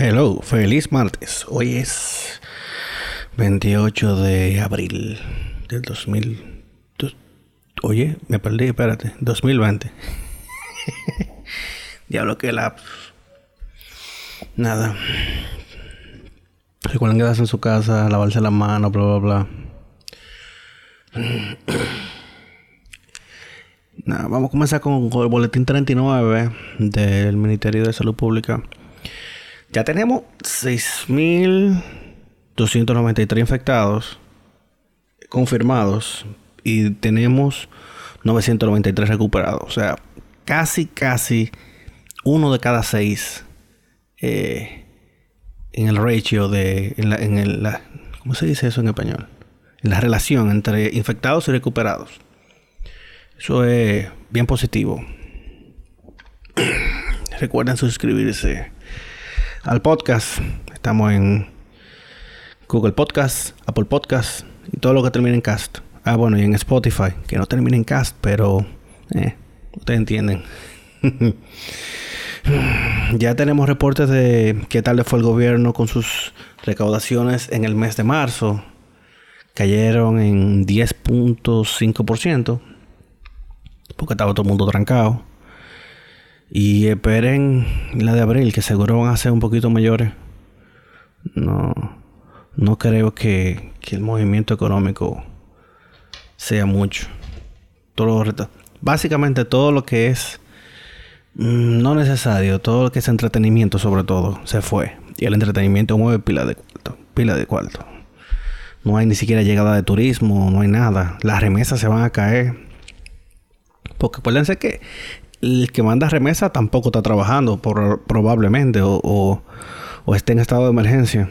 Hello, feliz martes. Hoy es 28 de abril del 2000. Oye, me perdí, espérate. 2020. Diablo que la. Nada. Recuerden quedarse en su casa, lavarse las manos, bla, bla, bla. Nada, vamos a comenzar con el boletín 39 del Ministerio de Salud Pública. Ya tenemos 6.293 infectados confirmados y tenemos 993 recuperados. O sea, casi, casi uno de cada seis eh, en el ratio de, en, el, ¿cómo se dice eso en español? En la relación entre infectados y recuperados. Eso es bien positivo. Recuerden suscribirse al podcast. Estamos en Google Podcast, Apple Podcast y todo lo que termine en cast. Ah, bueno, y en Spotify, que no termine en cast, pero eh, ustedes entienden. ya tenemos reportes de qué tal le fue el gobierno con sus recaudaciones en el mes de marzo. Cayeron en 10.5% porque estaba todo el mundo trancado. Y esperen la de abril, que seguro van a ser un poquito mayores. No, no creo que, el movimiento económico sea mucho. Todo básicamente todo lo que es mm, no necesario, todo lo que es entretenimiento sobre todo, se fue. Y el entretenimiento mueve pila de cuarto, pila de cuarto. No hay ni siquiera llegada de turismo, no hay nada. Las remesas se van a caer porque acuérdense que el que manda remesa tampoco está trabajando, probablemente, o, o, esté en estado de emergencia.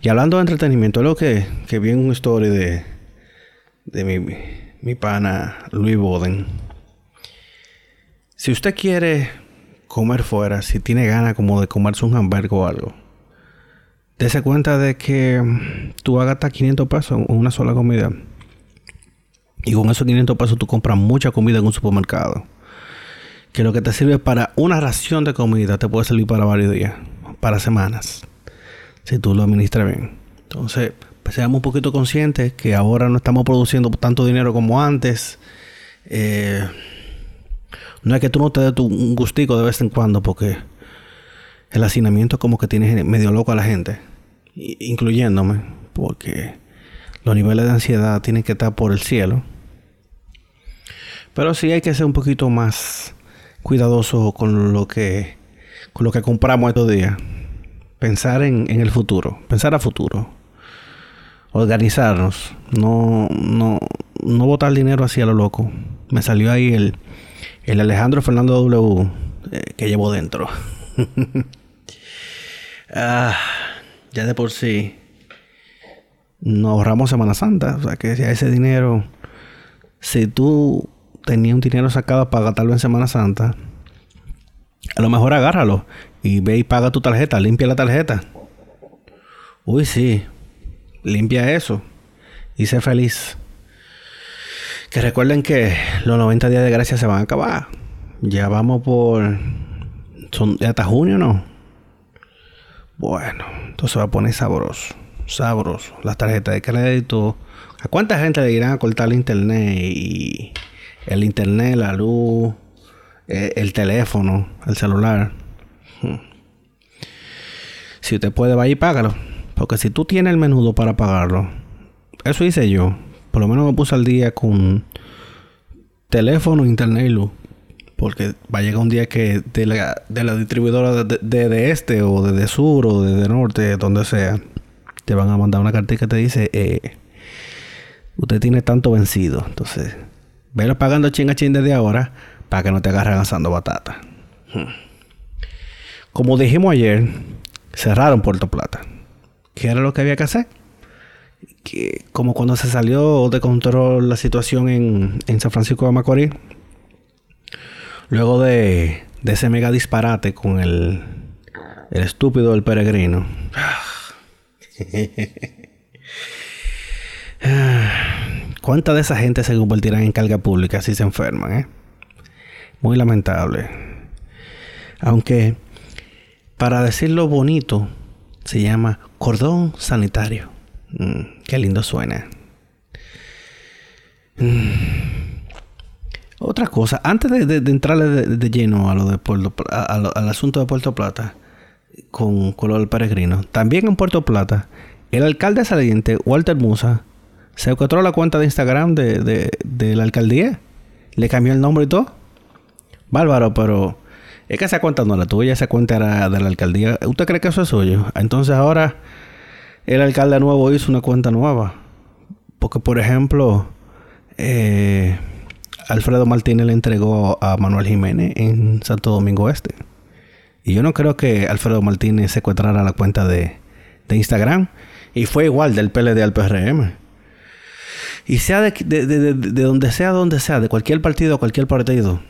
Y hablando de entretenimiento, lo que, que vi en una story de, de mi, mi pana Luis Boden. Si usted quiere comer fuera, si tiene ganas como de comerse un hamburgo o algo, dése cuenta de que tú hagas hasta 500 pesos en una sola comida. Y con esos 500 pesos tú compras mucha comida en un supermercado. Que lo que te sirve para una ración de comida te puede servir para varios días, para semanas, si tú lo administras bien. Entonces, pues seamos un poquito conscientes que ahora no estamos produciendo tanto dinero como antes. Eh, no es que tú no te des un gustico de vez en cuando, porque el hacinamiento como que tiene medio loco a la gente, incluyéndome, porque los niveles de ansiedad tienen que estar por el cielo. Pero sí hay que ser un poquito más cuidadoso con lo que, con lo que compramos estos días. Pensar en, el futuro, pensar a futuro. Organizarnos, no, no, no botar dinero así a lo loco. Me salió ahí el, el Alejandro Fernando W eh, que llevo dentro. ah, ya de por sí nos ahorramos Semana Santa. O sea que ese dinero, si tú tenías un dinero sacado para gastarlo en Semana Santa, a lo mejor agárralo y ve y paga tu tarjeta, limpia la tarjeta. Uy, sí, limpia eso y sé feliz. Que recuerden que los 90 días de gracia se van a acabar. Ya vamos por. Son hasta junio, ¿no? Bueno, entonces va a poner sabroso sabroso. Las tarjetas de crédito. ¿A cuánta gente le irán a cortar el internet? Y el internet, la luz, eh, el, teléfono, el celular. Hmm. Si usted puede, vaya y págalo. Porque si tú tienes el menudo para pagarlo, eso hice yo. Por lo menos me puse al día con teléfono, internet y luz. Porque va a llegar un día que de la, de la distribuidora de, de, este o de, de sur o de, norte, donde sea, te van a mandar una carta que te dice, eh, usted tiene tanto vencido. Entonces, velo pagando ching a ching desde ahora para que no te agarren asando batata. Hmm. Como dijimos ayer, cerraron Puerto Plata. ¿Qué era lo que había que hacer? Que, como cuando se salió de control la situación en, en San Francisco de Macorís, luego de, de ese mega disparate con el, el estúpido del peregrino. ¿Cuánta de esa gente se convertirán en carga pública si se enferman? Eh? Muy lamentable. Aunque para decirlo bonito, se llama cordón sanitario. Mm, qué lindo suena. Mm. Otra cosa, antes de, entrarle de, lleno a lo de Puerto, al asunto de Puerto Plata, con, con lo del peregrino, también en Puerto Plata, el alcalde saliente, Walter Musa, se encontró la cuenta de Instagram de, de la alcaldía, le cambió el nombre y todo. Bárbaro, pero es que esa cuenta no era tuya, esa cuenta era de la alcaldía. ¿Usted cree que eso es suyo? Entonces ahora el alcalde nuevo hizo una cuenta nueva. Porque, por ejemplo, eh, Alfredo Martínez le entregó a Manuel Jiménez en Santo Domingo Este. Y yo no creo que Alfredo Martínez secuestrara la cuenta de, de Instagram. Y fue igual del PLD al PRM. Y sea de, de, de, de donde sea, donde sea, de cualquier partido, cualquier partido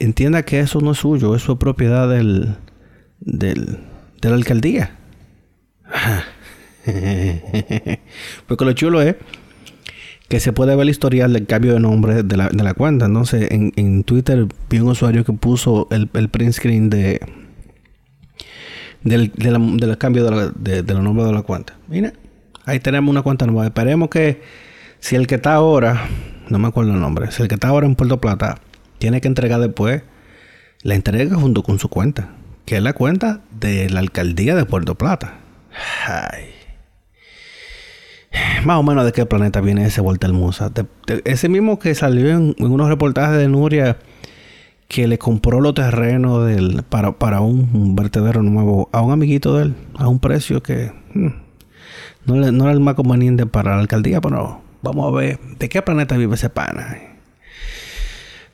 entienda que eso no es suyo, eso es propiedad del, del, de la alcaldía. Porque lo chulo es que se puede ver el historial del cambio de nombre de la, de la cuenta. Entonces, en, en, Twitter vi un usuario que puso el, el print screen de del, del cambio de, la, de, de los nombres de la cuenta. Mira, ahí tenemos una cuenta nueva. Esperemos que si el que está ahora, no me acuerdo el nombre, si el que está ahora en Puerto Plata tiene que entregar después la entrega junto con su cuenta, que es la cuenta de la alcaldía de Puerto Plata. Ay. Más o menos de qué planeta viene ese Walter Musa. ese mismo que salió en, unos reportajes de Nuria que le compró los terrenos del, para, para un, vertedero nuevo a un amiguito de él a un precio que hmm, no, no era el más conveniente para la alcaldía, pero vamos a ver de qué planeta vive ese pana.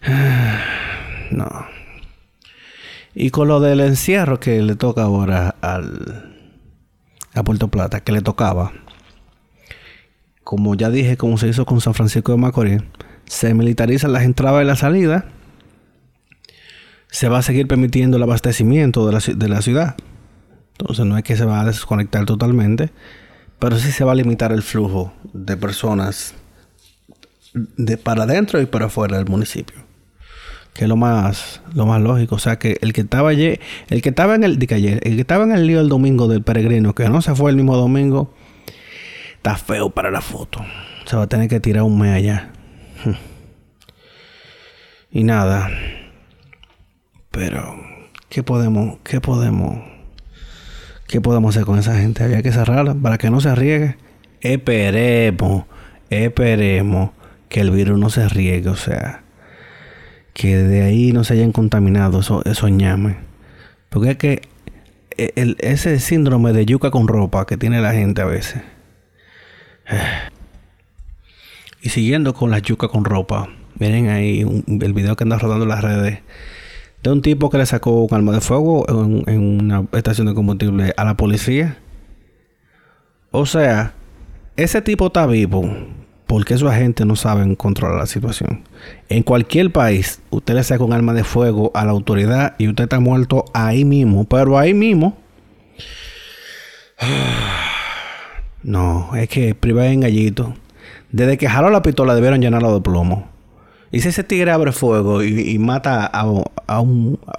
No. Y con lo del encierro que le toca ahora al a Puerto Plata, que le tocaba. Como ya dije, como se hizo con San Francisco de Macorís, se militarizan las entradas y las salidas. Se va a seguir permitiendo el abastecimiento de la, de ciudad. Entonces no es que se va a desconectar totalmente, pero sí se va a limitar el flujo de personas de para adentro y para afuera del municipio que es lo más lo más lógico, o sea que el que estaba ayer, el que estaba en el el que estaba en el lío el domingo del peregrino, que no se fue el mismo domingo, está feo para la foto. Se va a tener que tirar un mes allá. Y nada. Pero ¿qué podemos qué podemos qué podemos hacer con esa gente? Había que cerrarla para que no se riegue. Esperemos, esperemos que el virus no se riegue, o sea, que de ahí no se hayan contaminado esos eso ñames. Porque es que e, el, ese síndrome de yuca con ropa que tiene la gente a veces. Y siguiendo con la yuca con ropa, miren ahí el video que anda rodando las redes de un tipo que le sacó un arma de fuego en, una estación de combustible a la policía. O sea, ese tipo está vivo porque esos agentes no saben controlar la situación. En cualquier país, usted le saca un arma de fuego a la autoridad y usted está muerto ahí mismo, pero ahí mismo. No, es que privar en gallito. Desde que jaló la pistola debieron llenarlo de plomo. Y si ese tigre abre fuego y, mata a, un, a,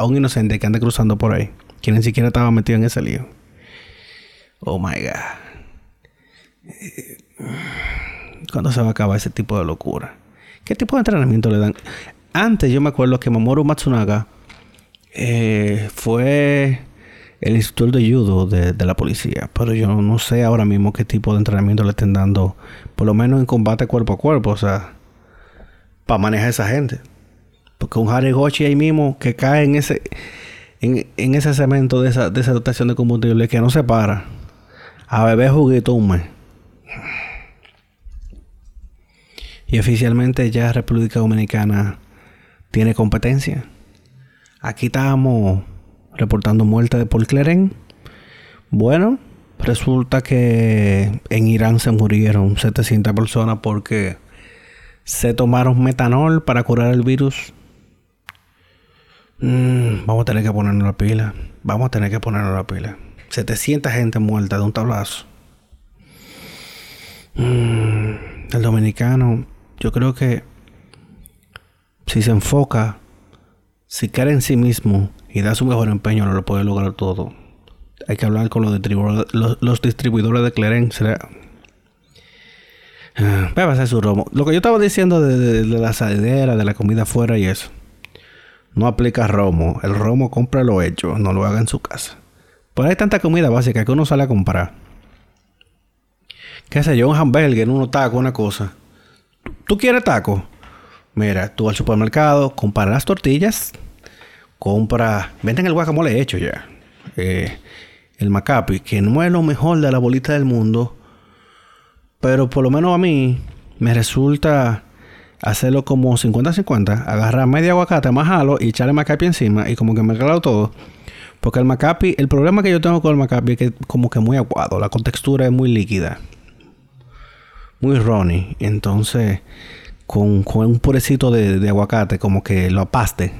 un, inocente que anda cruzando por ahí, que ni siquiera estaba metido en ese lío. Oh my God. ¿Cuándo se va a acabar ese tipo de locura? ¿Qué tipo de entrenamiento le dan? Antes yo me acuerdo que Mamoru Matsunaga eh, fue el instructor de judo de, la policía. Pero yo no sé ahora mismo qué tipo de entrenamiento le estén dando. Por lo menos en combate cuerpo a cuerpo. O sea, para manejar a esa gente. Porque un Haregochi ahí mismo que cae en ese, en, ese cemento de esa, de esa dotación de combustible que no se para. A beber juguito. Y oficialmente ya República Dominicana tiene competencia. Aquí estábamos reportando muerte de Paul Cleren. Bueno, resulta que en Irán se murieron 700 personas porque se tomaron metanol para curar el virus. Mm, vamos a tener que ponernos la pila. Vamos a tener que ponernos la pila. 700 gente muerta de un tablazo. Mm, el dominicano yo creo que si se enfoca, si cae en sí mismo y da su mejor empeño, no lo puede lograr todo. Hay que hablar con los distribuidores, los, distribuidores de Clarence. Ah, va a su romo. Lo que yo estaba diciendo de, la salidera, de la comida afuera y eso. No aplica romo. El romo compra lo hecho, no lo haga en su casa. Pero hay tanta comida básica que uno sale a comprar. ¿Qué sé yo? Un hamburger, unos tacos, una cosa. ¿Tú quieres taco? Mira, tú al supermercado, compra las tortillas, compra. Venden el guacamole hecho ya. Eh, el macapi, que no es lo mejor de la bolita del mundo. Pero por lo menos a mí me resulta hacerlo como 50-50. Agarrar media aguacate, majalo y echarle macapi encima y como que me mezclarlo todo. Porque el macapi, el problema que yo tengo con el macapi es que como que muy aguado, la contextura es muy líquida. Muy runny. Entonces, con, un purecito de, aguacate, como que lo apaste,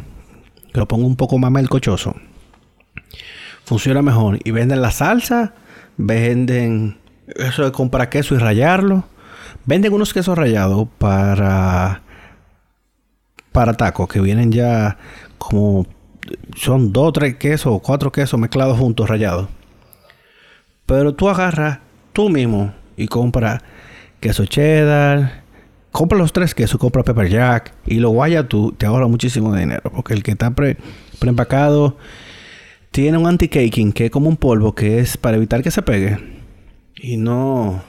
que lo pongo un poco más melcochoso, funciona mejor. Y venden la salsa, venden eso de comprar queso y rallarlo. Venden unos quesos rallados para para tacos que vienen ya como son dos, tres quesos o cuatro quesos mezclados juntos, rayados. Pero tú agarras tú mismo y compras queso cheddar, compra los tres quesos, compra pepper jack y lo guaya tú, te ahorra muchísimo dinero. Porque el que está pre, preempacado tiene un anti-caking que es como un polvo que es para evitar que se pegue. Y no.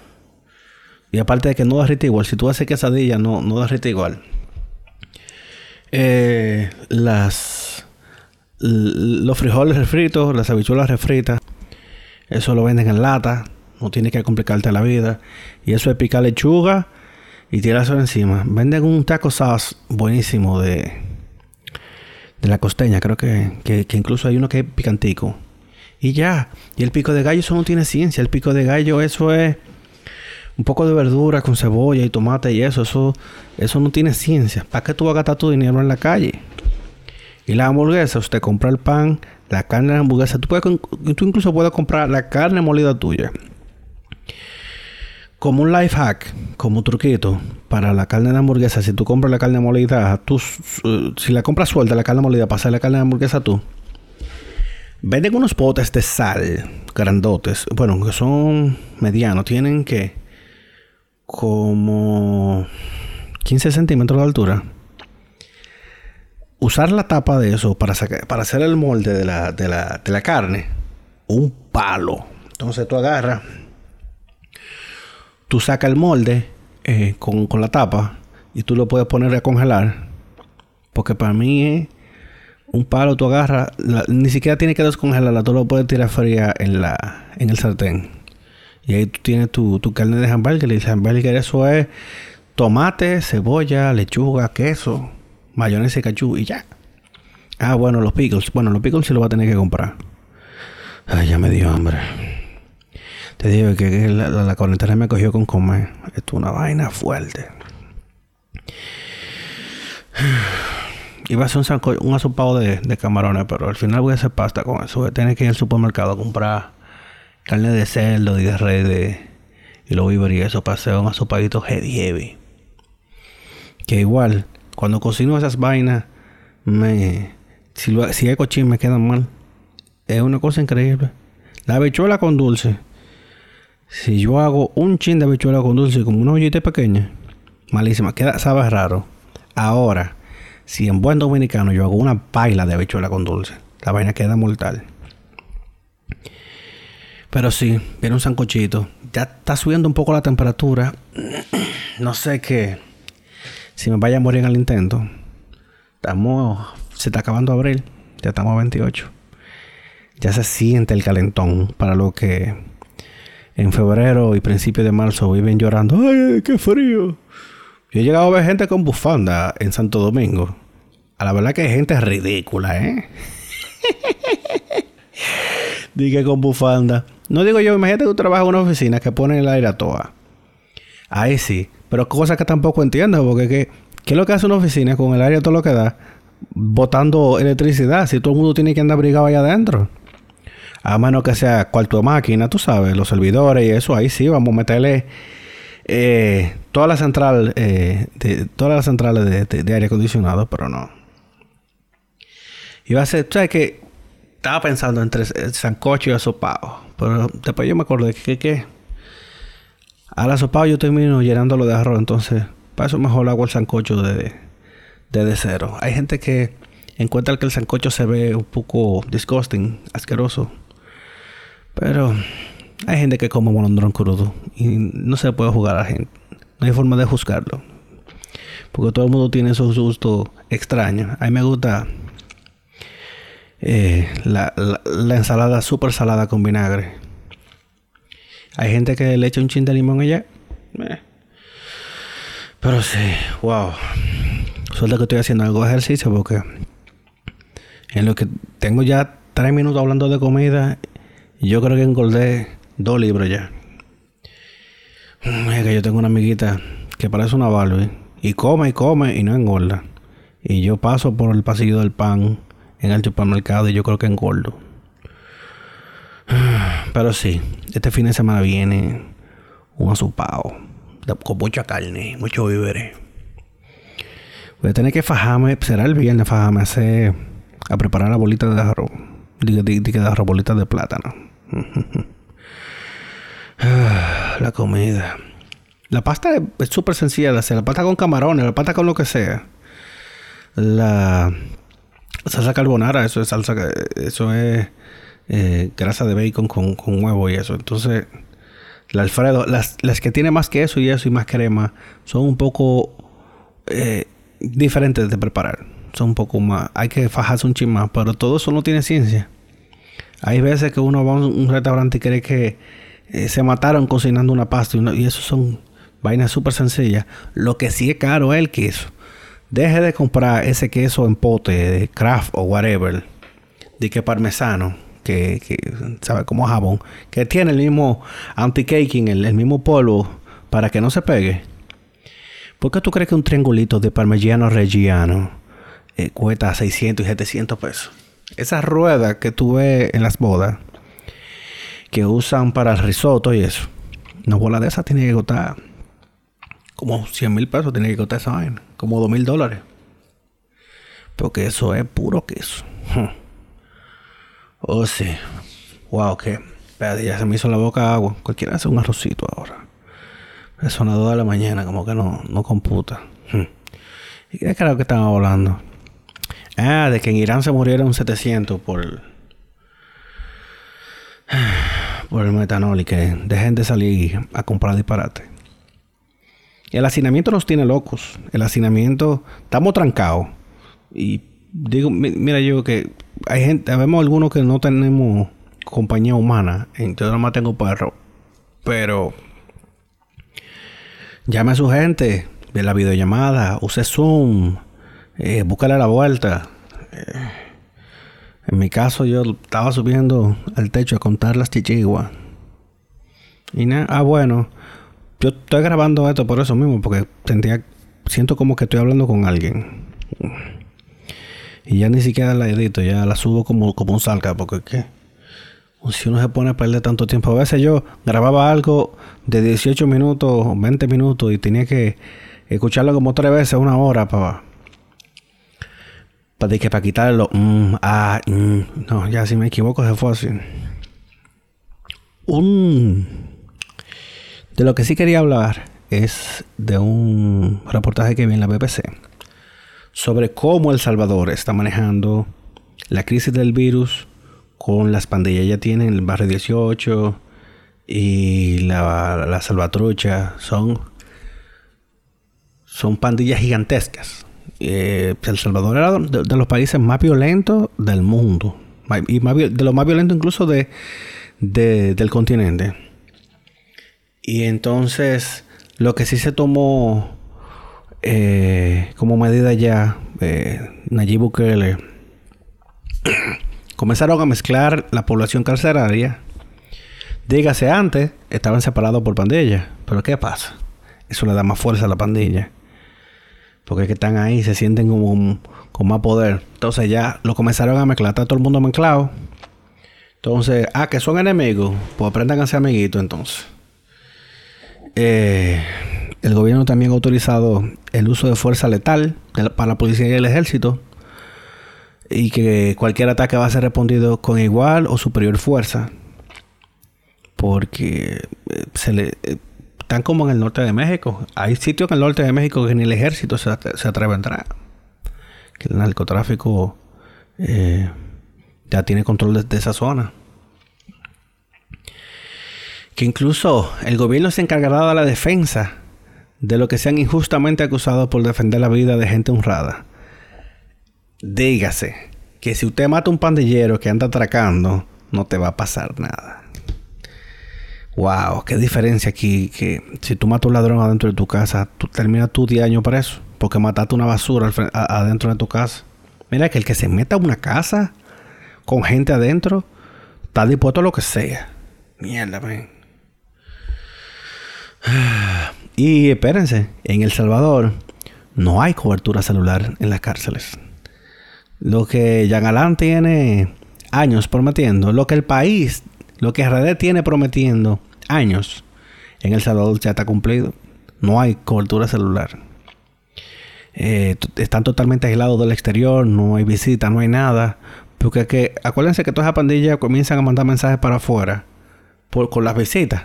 Y aparte de que no derrite igual, si tú haces quesadilla, no, no derrite igual. Eh, las los frijoles refritos, las habichuelas refritas, eso lo venden en lata, no tienes que complicarte la vida. Y eso es picar lechuga y tirarse encima. Venden un taco sauce buenísimo de, de la costeña, creo que, que, incluso hay uno que es picantico. Y ya, y el pico de gallo eso no tiene ciencia, el pico de gallo eso es un poco de verdura con cebolla y tomate y eso, eso, eso no tiene ciencia. ¿Para qué tú vas a gastar tu dinero en la calle? Y la hamburguesa, usted compra el pan, la carne de la hamburguesa. Tú, puedes, tú incluso puedes comprar la carne molida tuya. Como un life hack, como un truquito para la carne de hamburguesa. Si tú compras la carne molida, tú, si la compras suelta, la carne molida, para la carne de hamburguesa tú. Venden unos potes de sal grandotes. Bueno, que son medianos. Tienen que como 15 centímetros de altura usar la tapa de eso para, para hacer el molde de la, de, la, carne, un palo. Entonces tú agarras, tú sacas el molde eh, con, la tapa y tú lo puedes poner a congelar. Porque para mí un palo, tú agarras, ni siquiera tienes que descongelarla, tú lo puedes tirar fría en, la, en el sartén. Y ahí tú tienes tu, tu carne de hamburger. Y el hamburger eso es tomate, cebolla, lechuga, queso mayonesa y cachú y ya. Ah, bueno, los pickles. Bueno, los pickles se los va a tener que comprar. Ay, ya me dio hambre. Te digo que, la, la, me cogió con comer. Esto es una vaina fuerte. Iba a ser un, un asopado de, camarones, pero al final voy a hacer pasta con eso. Voy a tener que ir al supermercado a comprar carne de cerdo y de red y lo víveres y eso para hacer un asopadito heavy heavy. Que igual cuando cocino esas vainas, me, si, si hay cochín me quedan mal. Es una cosa increíble. La habichuela con dulce. Si yo hago un chin de habichuela con dulce como una ollita pequeña, malísima, queda, sabe raro. Ahora, si en buen dominicano yo hago una paila de habichuela con dulce, la vaina queda mortal. Pero sí, viene un sancochito. Ya está subiendo un poco la temperatura. No sé qué si me vaya a morir en el intento. Estamos, se está acabando abril, ya estamos a 28. Ya se siente el calentón para lo que en febrero y principios de marzo viven llorando. ¡Ay, qué frío! Yo he llegado a ver gente con bufanda en Santo Domingo. A la verdad que hay gente ridícula, ¿eh? Dije con bufanda. No digo yo, imagínate que tú trabajas en una oficina que pone el aire a toa. Ahí sí. Pero cosas que tampoco entiendo, porque ¿qué, ¿qué es lo que hace una oficina con el área todo lo que da? Botando electricidad, si todo el mundo tiene que andar abrigado allá adentro. A menos que sea cuarto máquina, tú sabes, los servidores y eso, ahí sí, vamos a meterle eh, toda la central, eh, de, todas las centrales de, aire acondicionado, pero no. Va a ser, ¿sabes que estaba pensando entre el sancocho y asopado. Pero después yo me acordé que, que al asopado yo termino llenándolo de arroz. Entonces, para eso mejor hago el sancocho de, de, cero. Hay gente que encuentra que el sancocho se ve un poco disgusting, asqueroso. Pero hay gente que come molondrón crudo y no se puede jugar a la gente. No hay forma de juzgarlo. Porque todo el mundo tiene su gusto extraño. A mí me gusta eh, la, ensalada super salada con vinagre. Hay gente que le echa un chin de limón allá. Eh. Pero sí, wow. Suerte que estoy haciendo algo de ejercicio porque en lo que tengo ya tres minutos hablando de comida, yo creo que engordé dos libros ya. Es que yo tengo una amiguita que parece una Barbie y come y come y no engorda. Y yo paso por el pasillo del pan en el supermercado y yo creo que engordo. Pero sí, este fin de semana viene un asupado con mucha carne, mucho víveres. Voy a tener que fajarme, será el viernes fajarme hacer, a preparar la bolita de arroz. Diga, de arroz, bolitas de plátano. La comida. La pasta es súper sencilla de hacer. La pasta con camarones, la pasta con lo que sea. La salsa carbonara, eso es salsa, eso es eh, grasa de bacon con, huevo y eso. Entonces, la Alfredo, las, las que tiene más queso y eso y más crema, son un poco eh, diferentes de preparar. Son un poco más, hay que fajarse un chin más, pero todo eso no tiene ciencia. Hay veces que uno va a un restaurante y cree que eh, se mataron cocinando una pasta y, eso son vainas súper sencillas. Lo que sí es caro es el queso. Deje de comprar ese queso en pote de craft o whatever, de que parmesano que, sabe como jabón, que tiene el mismo anti-caking, el, mismo polvo para que no se pegue. ¿Por qué tú crees que un triangulito de parmigiano reggiano eh, cuesta 600 y 700 pesos? Esas ruedas que tú ves en las bodas, que usan para el risotto y eso, una bola de esas tiene que costar como 100 mil pesos, tiene que costar esa vaina, como 2 mil dólares. Porque eso es puro queso. Oh, sí. Wow, que. ya se me hizo la boca agua. Cualquiera hace un arrocito ahora. Son las 2 de la mañana, como que no, no computa. ¿Y qué creo que estaban hablando? Ah, de que en Irán se murieron 700 por. por el metanol y que dejen de salir a comprar disparate. El hacinamiento nos tiene locos. El hacinamiento, estamos trancados. Y digo, mira yo que hay gente, vemos algunos que no tenemos compañía humana. Entonces nada más tengo perro. Pero llame a su gente, ve la videollamada, use Zoom, eh, búscale la vuelta. Eh, en mi caso, yo estaba subiendo al techo a contar las chichiguas. Y nada, ah, bueno, yo estoy grabando esto por eso mismo, porque tendría, siento como que estoy hablando con alguien. Y ya ni siquiera la edito, ya la subo como, como un salca, porque ¿qué? Si uno se pone a perder tanto tiempo, a veces yo grababa algo de 18 minutos, 20 minutos y tenía que escucharlo como tres veces, una hora para para que para quitarlo. Mm, ah, mm, no, ya si me equivoco se fue así. Un de lo que sí quería hablar es de un reportaje que vi en la BBC sobre cómo El Salvador está manejando la crisis del virus con las pandillas. Ya tienen el barrio 18 y la, Salvatrucha. Son, son pandillas gigantescas. Eh, el Salvador era de, los países más violentos del mundo. Y de los más violentos incluso de, del continente. Y entonces lo que sí se tomó eh, como medida ya, eh, Nayib Bukele comenzaron a mezclar la población carceraria. Dígase antes, estaban separados por pandilla. Pero ¿qué pasa? Eso le da más fuerza a la pandilla. Porque es que están ahí, se sienten como con más poder. Entonces ya lo comenzaron a mezclar. Está todo el mundo mezclado. Entonces, ah, que son enemigos. Pues aprendan a ser amiguitos entonces. Eh, el gobierno también ha autorizado el uso de fuerza letal para la policía y el ejército y que cualquier ataque va a ser respondido con igual o superior fuerza. Porque eh, se le, eh, están como en el norte de México. Hay sitios en el norte de México que ni el ejército se, atreve a entrar. Que el narcotráfico eh, ya tiene control de, esa zona. Que incluso el gobierno se encargará de la defensa de lo que sean injustamente acusados por defender la vida de gente honrada. Dígase que si usted mata a un pandillero que anda atracando, no te va a pasar nada. Wow, qué diferencia aquí. Que si tú matas a un ladrón adentro de tu casa, tú terminas tu 10 años preso. Porque mataste una basura adentro de tu casa. Mira que el que se meta a una casa con gente adentro, está dispuesto a lo que sea. Mierda, ven. Y espérense, en El Salvador no hay cobertura celular en las cárceles. Lo que Jean tiene años prometiendo, lo que el país, lo que RD tiene prometiendo años, en El Salvador ya está cumplido. No hay cobertura celular. Eh, están totalmente aislados del exterior, no hay visita, no hay nada. Porque que, acuérdense que toda esa pandilla comienzan a mandar mensajes para afuera por, con las visitas.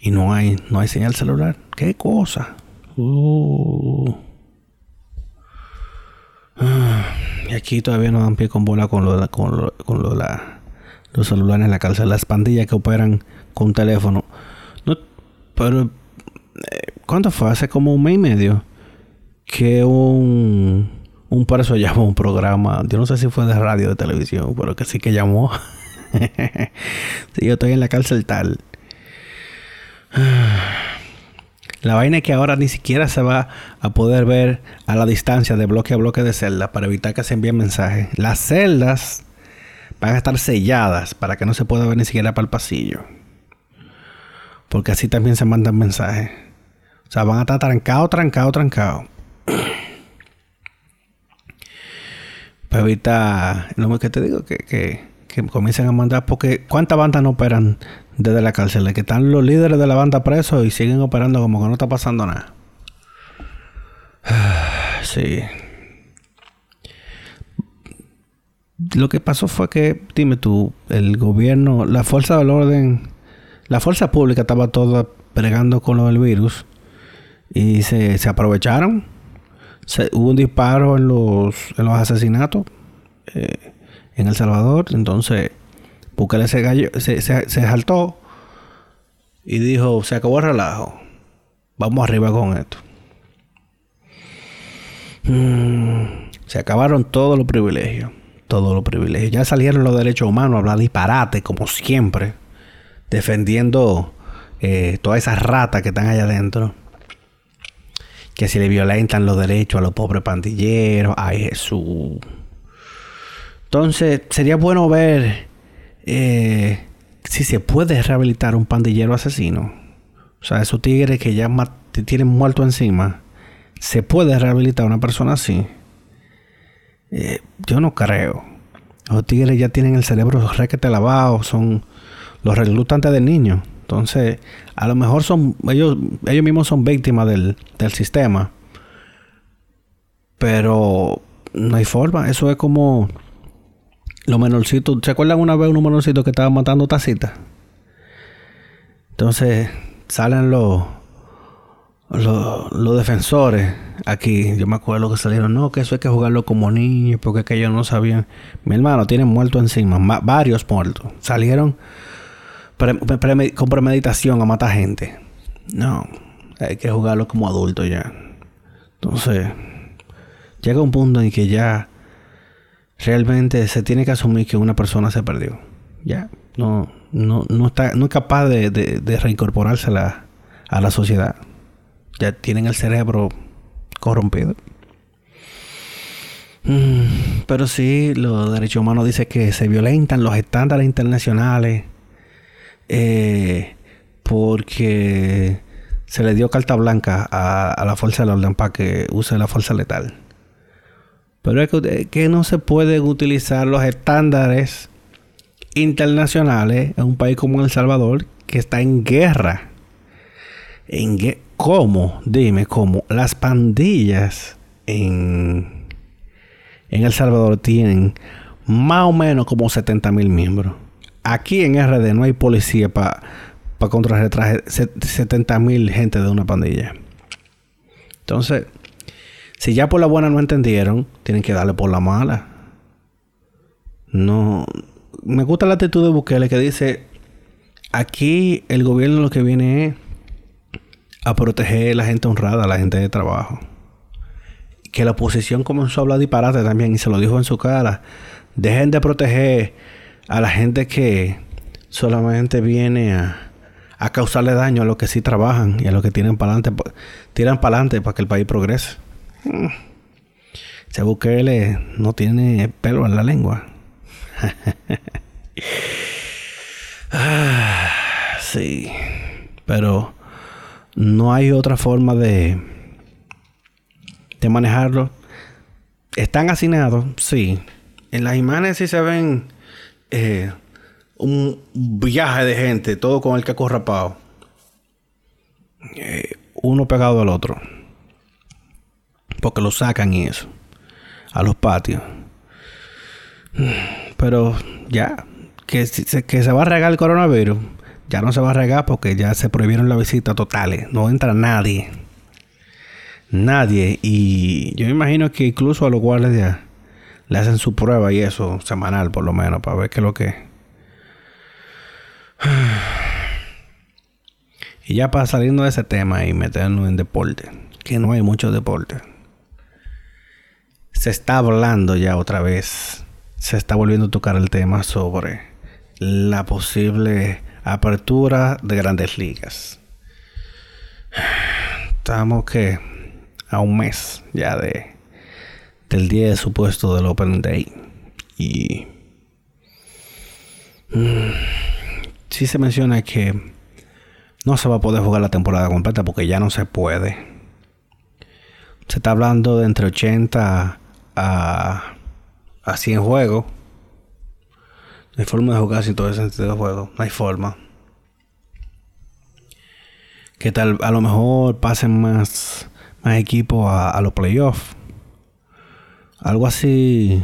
Y no hay, no hay señal celular. ¿Qué cosa? Uh. Ah, y aquí todavía no dan pie con bola con lo, con con lo de la, los celulares en la cárcel. Las pandillas que operan con teléfono. No, pero eh, ¿cuánto fue? Hace como un mes y medio que un, un preso llamó a un programa, yo no sé si fue de radio o de televisión, pero que sí que llamó. si yo estoy en la cárcel tal. La vaina es que ahora ni siquiera se va a poder ver a la distancia de bloque a bloque de celda para evitar que se envíen mensajes. Las celdas van a estar selladas para que no se pueda ver ni siquiera para el pasillo. Porque así también se mandan mensajes. O sea, van a estar trancados, trancados, trancados. Pues ahorita, lo que te digo, que, que, que comiencen a mandar, porque ¿cuántas bandas no operan desde la cárcel? Que están los líderes de la banda presos y siguen operando como que no está pasando nada. Sí. Lo que pasó fue que, dime tú, el gobierno, la fuerza del orden, la fuerza pública estaba toda pregando con lo del virus y se, se aprovecharon. hubo un disparo en los, en los asesinatos eh, en El Salvador. Entonces, Bukele se, gallo, se, se, saltó y dijo: Se acabó el relajo. Vamos arriba con esto. Mm, se acabaron todos los privilegios. Todos los privilegios. Ya salieron los derechos humanos a hablar disparate, como siempre. Defendiendo eh, todas esas ratas que están allá adentro que si le violentan los derechos a los pobres pandilleros. Ay, Jesús. Entonces, sería bueno ver eh, si se puede rehabilitar un pandillero asesino. O sea, esos tigres que ya tienen muerto encima. ¿Se puede rehabilitar una persona así? Eh, yo no creo. Los tigres ya tienen el cerebro requete lavado. Son los reclutantes del niño. Entonces, a lo mejor son ellos, ellos mismos son víctimas del, sistema. Pero no hay forma. Eso es como los menorcitos. ¿Se acuerdan una vez un menorcito que estaba matando tacitas? Entonces salen los, los, defensores aquí. Yo me acuerdo que salieron, no, que eso hay que jugarlo como niños, porque que ellos no sabían. Mi hermano tiene muerto encima, varios muertos. Salieron con premeditación a matar gente. No, hay que jugarlo como adulto ya. Entonces, llega un punto en que ya realmente se tiene que asumir que una persona se perdió. Ya, no, no, no, está, no es capaz de, reincorporarse a la sociedad. Ya tienen el cerebro corrompido. Mm, pero sí, los derechos humanos dicen que se violentan los estándares internacionales eh, porque se le dio carta blanca a, la fuerza del orden para que use la fuerza letal. Pero es que, no se pueden utilizar los estándares internacionales en un país como El Salvador que está en guerra. ¿En ¿Cómo? Dime, ¿cómo? Las pandillas en, en El Salvador tienen más o menos como 70 mil miembros. Aquí en RD no hay policía para para contrarrestar 70 mil gente de una pandilla. Entonces, si ya por la buena no entendieron, tienen que darle por la mala. No. Me gusta la actitud de Bukele que dice: aquí el gobierno lo que viene es a proteger a la gente honrada, a la gente de trabajo. Que la oposición comenzó a hablar disparate también y se lo dijo en su cara. Dejen de proteger a la gente que solamente viene a a causarle daño a los que sí trabajan y a los que tiran para adelante, tiran para adelante para que el país progrese. Mm. Ese Bukele no tiene pelo en la lengua. ah, sí, pero no hay otra forma de de manejarlo. Están hacinados, sí. En las imágenes sí se ven eh, un viaje de gente, todo con el caco rapado. Eh, uno pegado al otro. Porque lo sacan y eso. A los patios. Pero ya, que, que se va a regar el coronavirus, ya no se va a regar porque ya se prohibieron las visitas totales. No entra nadie. Nadie. Y yo me imagino que incluso a los guardias le hacen su prueba y eso, semanal por lo menos, para ver qué es lo que y ya para saliendo de ese tema y meternos en deporte, que no hay mucho deporte. Se está hablando ya otra vez, se está volviendo a tocar el tema sobre la posible apertura de grandes ligas. Estamos que a un mes ya de del día de supuesto del Open Day y mm, sí se menciona que no se va a poder jugar la temporada completa porque ya no se puede. Se está hablando de entre 80 a, a 100 juegos. No hay forma de jugar sin todo ese sentido de juego. No hay forma. Que tal, a lo mejor pasen más, más equipos a, los playoffs. Algo así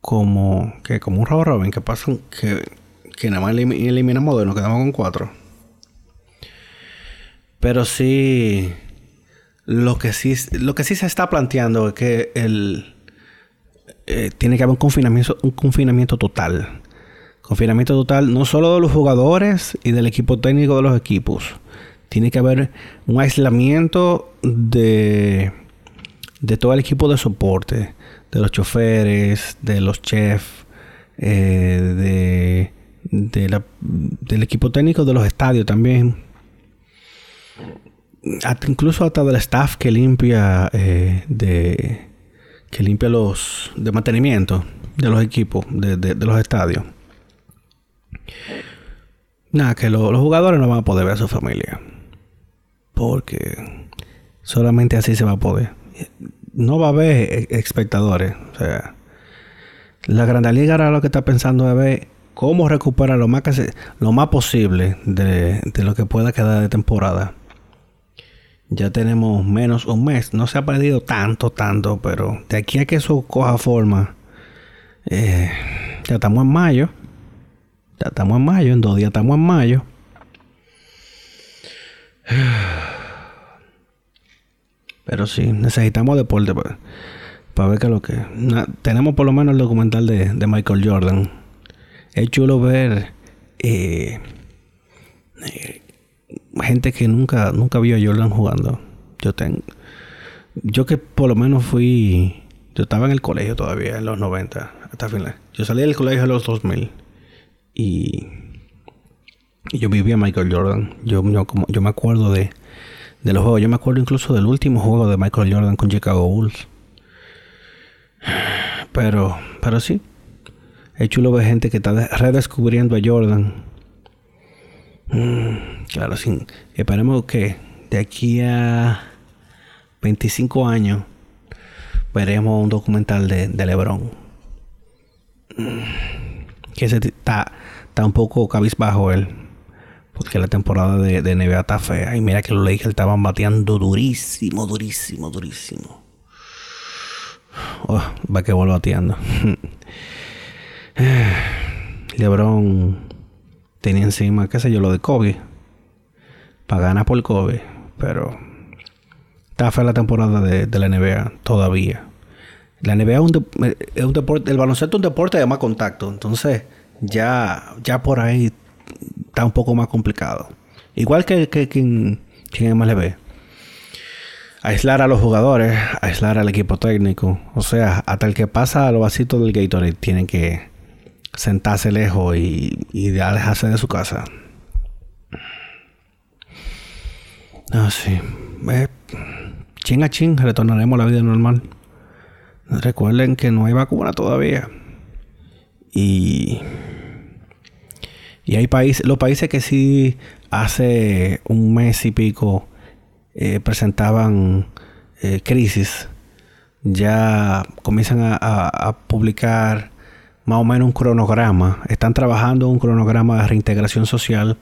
como que como un robo robin que pasan que que nada más eliminamos dos y nos quedamos con cuatro. Pero sí, lo que sí, lo que sí se está planteando es que el, eh, tiene que haber un confinamiento, un confinamiento total. Confinamiento total no solo de los jugadores y del equipo técnico de los equipos. Tiene que haber un aislamiento de, de todo el equipo de soporte, de los choferes, de los chefs, eh, de del equipo técnico de los estadios también. incluso hasta del staff que limpia eh, de que limpia los de mantenimiento de los equipos de, los estadios. Nada, que los jugadores no van a poder ver a su familia. Porque solamente así se va a poder. No va a haber espectadores. O sea, la Grande Liga ahora lo que está pensando es ver cómo recuperar lo más, lo más posible de, lo que pueda quedar de temporada. Ya tenemos menos un mes. No se ha perdido tanto, tanto, pero de aquí a que eso coja forma, eh, ya estamos en mayo. Estamos en mayo, en dos días estamos en mayo. Pero sí, necesitamos deporte para, ver qué es lo que. tenemos por lo menos el documental de, de Michael Jordan es chulo ver eh, eh, gente que nunca, nunca vio a Jordan jugando. Yo tengo. Yo que por lo menos fui. Yo estaba en el colegio todavía, en los 90, hasta final. Yo salí del colegio en los 2000. Y. y yo vivía Michael Jordan. Yo, como, yo me acuerdo de, de los juegos. Yo me acuerdo incluso del último juego de Michael Jordan con Chicago Bulls. Pero, pero sí, es chulo ver gente que está redescubriendo a Jordan. Mm, claro, sí. Esperemos que de aquí a 25 años veremos un documental de, LeBron. Mm, que se está, está un poco cabizbajo él. Porque la temporada de, de NBA está fea. Y mira que los Lakers estaban bateando durísimo, durísimo, durísimo. Oh, va que vuelvo atiendo. LeBron tenía encima, qué sé yo, lo de Kobe. Para ganar por Kobe. Pero está fea la temporada de, la NBA todavía. La NBA eh, es un, deporte, el baloncesto es un deporte de más contacto. Entonces, ya, ya por ahí está un poco más complicado. Igual que, que, que en, que en MLB aislar a los jugadores, aislar al equipo técnico. O sea, hasta el que pasa a los vasitos del Gatorade tienen que sentarse lejos y, y alejarse de su casa. Ah, sí. Eh, chin a chin retornaremos a la vida normal. Recuerden que no hay vacuna todavía. Y. Y hay países, los países que sí hace un mes y pico eh, presentaban eh, crisis, ya comienzan a, publicar más o menos un cronograma. Están trabajando un cronograma de reintegración social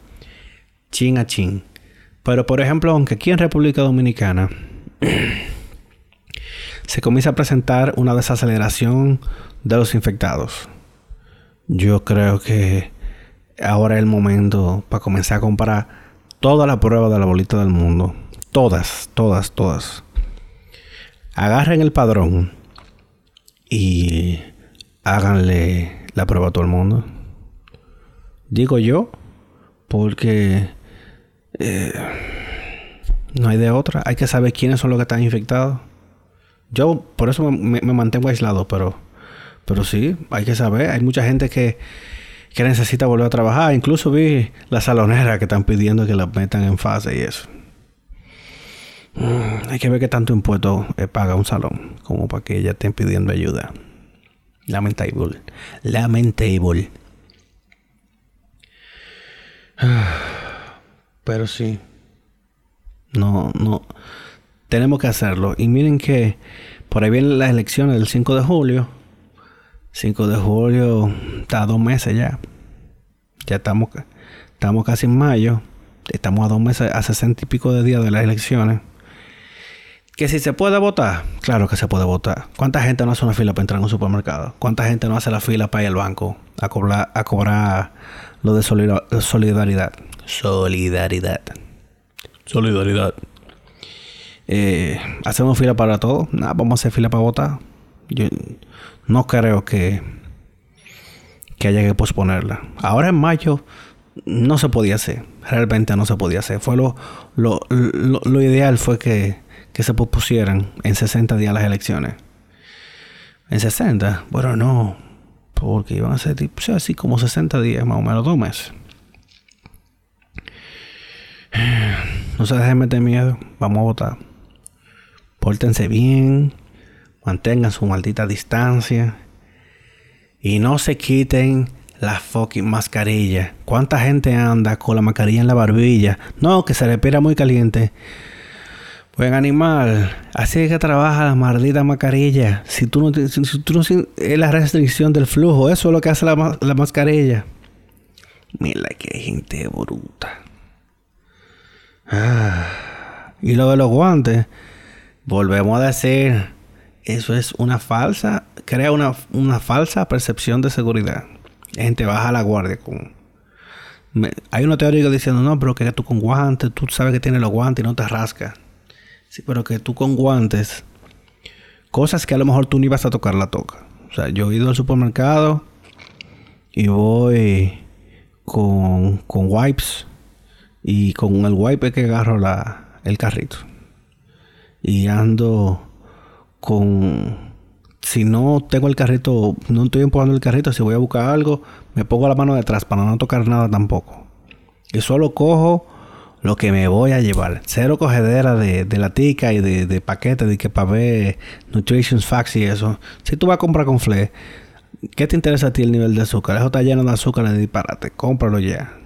chin a chin. Pero por ejemplo, aunque aquí en República Dominicana se comienza a presentar una desaceleración de los infectados, yo creo que ahora es el momento para comenzar a comparar toda la prueba de la bolita del mundo Todas, todas, todas. Agarren el padrón y háganle la prueba a todo el mundo. Digo yo, porque eh, no hay de otra. Hay que saber quiénes son los que están infectados. Yo por eso me, mantengo aislado, pero, pero sí, hay que saber. Hay mucha gente que, que necesita volver a trabajar. Incluso vi las saloneras que están pidiendo que la metan en fase y eso. Mm, hay que ver qué tanto impuesto eh, paga un salón como para que ella estén pidiendo ayuda. Lamentable. Lamentable. Pero sí. No, no. Tenemos que hacerlo. Y miren que por ahí vienen las elecciones del 5 de julio. 5 de julio está a dos meses ya. Ya estamos, estamos casi en mayo. Estamos a dos meses, a sesenta y pico de días de las elecciones. Que si se puede votar, claro que se puede votar. ¿Cuánta gente no hace una fila para entrar en un supermercado? ¿Cuánta gente no hace la fila para ir al banco a cobrar, a cobrar lo de solidaridad? Solidaridad. Solidaridad. Eh, ¿Hacemos fila para todo? Nada, vamos a hacer fila para votar. Yo no creo que, que haya que posponerla. Ahora en mayo no se podía hacer. Realmente no se podía hacer. Fue lo, lo, lo ideal fue que que se pospusieran en 60 días las elecciones. En 60, bueno, no, porque iban a ser así como 60 días, más o menos dos meses. No se dejen meter miedo, vamos a votar. Pórtense bien, mantengan su maldita distancia y no se quiten la fucking mascarilla. ¿Cuánta gente anda con la mascarilla en la barbilla? No, que se respira muy caliente. Buen animal, así es que trabaja la maldita mascarilla. Si tú no, si, no es la restricción del flujo, eso es lo que hace la, la mascarilla. Mira que gente bruta. Ah, y lo de los guantes, volvemos a decir, eso es una falsa, crea una, una falsa percepción de seguridad. La gente baja la guardia con. hay una teoría diciendo, no, pero que tú con guantes, tú sabes que tienes los guantes y no te rascas. Sí, pero que tú con guantes, cosas que a lo mejor tú ni vas a tocar la toca. O sea, yo he ido al supermercado y voy con, con wipes y con el wipe que agarro la, el carrito. Y ando con... Si no tengo el carrito, no estoy empujando el carrito, si voy a buscar algo, me pongo la mano detrás para no tocar nada tampoco. Y solo cojo lo que me voy a llevar. Cero cogedera de, de latica y de, de paquetes de que para ver nutrition facts y eso. Si tú vas a comprar con fle, ¿qué te interesa a ti el nivel de azúcar? Eso está lleno de azúcar de disparate. Cómpralo ya.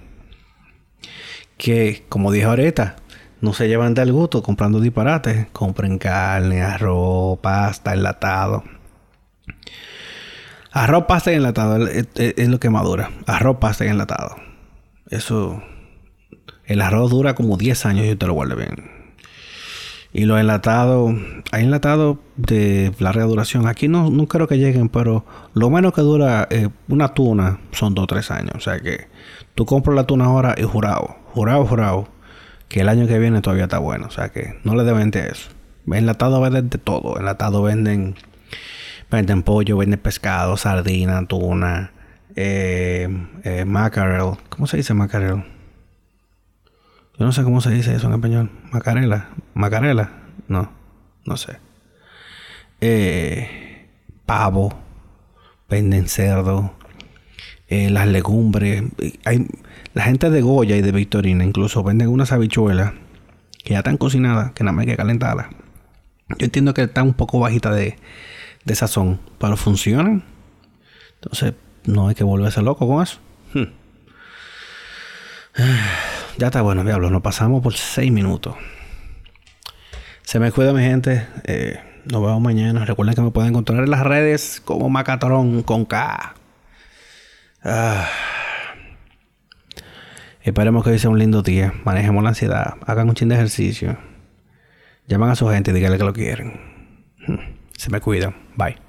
Que, como dije ahorita, no se llevan del gusto comprando disparates. Compren carne, arroz, pasta, enlatado. Arroz, pasta y enlatado es, lo que madura. Arroz, pasta y enlatado. Eso el arroz dura como 10 años y te lo guardo bien. Y los enlatados, hay enlatados de larga duración. Aquí no, no creo que lleguen, pero lo menos que dura eh, una tuna son 2 o 3 años. O sea que tú compras la tuna ahora y jurado, jurado, jurado, que el año que viene todavía está bueno. O sea que no le deben de eso. Enlatado venden de todo. Enlatado venden, venden pollo, venden pescado, sardina, tuna, eh, eh, mackerel. ¿Cómo se dice mackerel? Yo no sé cómo se dice eso en español. Macarela. Macarela. No. No sé. Eh, pavo. Venden cerdo. Eh, las legumbres. Hay, la gente de Goya y de Victorina incluso venden unas habichuelas que ya están cocinadas, que nada más hay que calentarlas. Yo entiendo que está un poco bajita de, de sazón, pero funcionan. Entonces, no hay que volverse loco con eso. Hmm. Ya está bueno, diablo. Nos pasamos por 6 minutos. Se me cuida, mi gente. Eh, nos vemos mañana. Recuerden que me pueden encontrar en las redes como Macatrón con K. Ah. Esperemos que hoy sea un lindo día. Manejemos la ansiedad. Hagan un chin de ejercicio. Llaman a su gente y díganle que lo quieren. Hmm. Se me cuidan. Bye.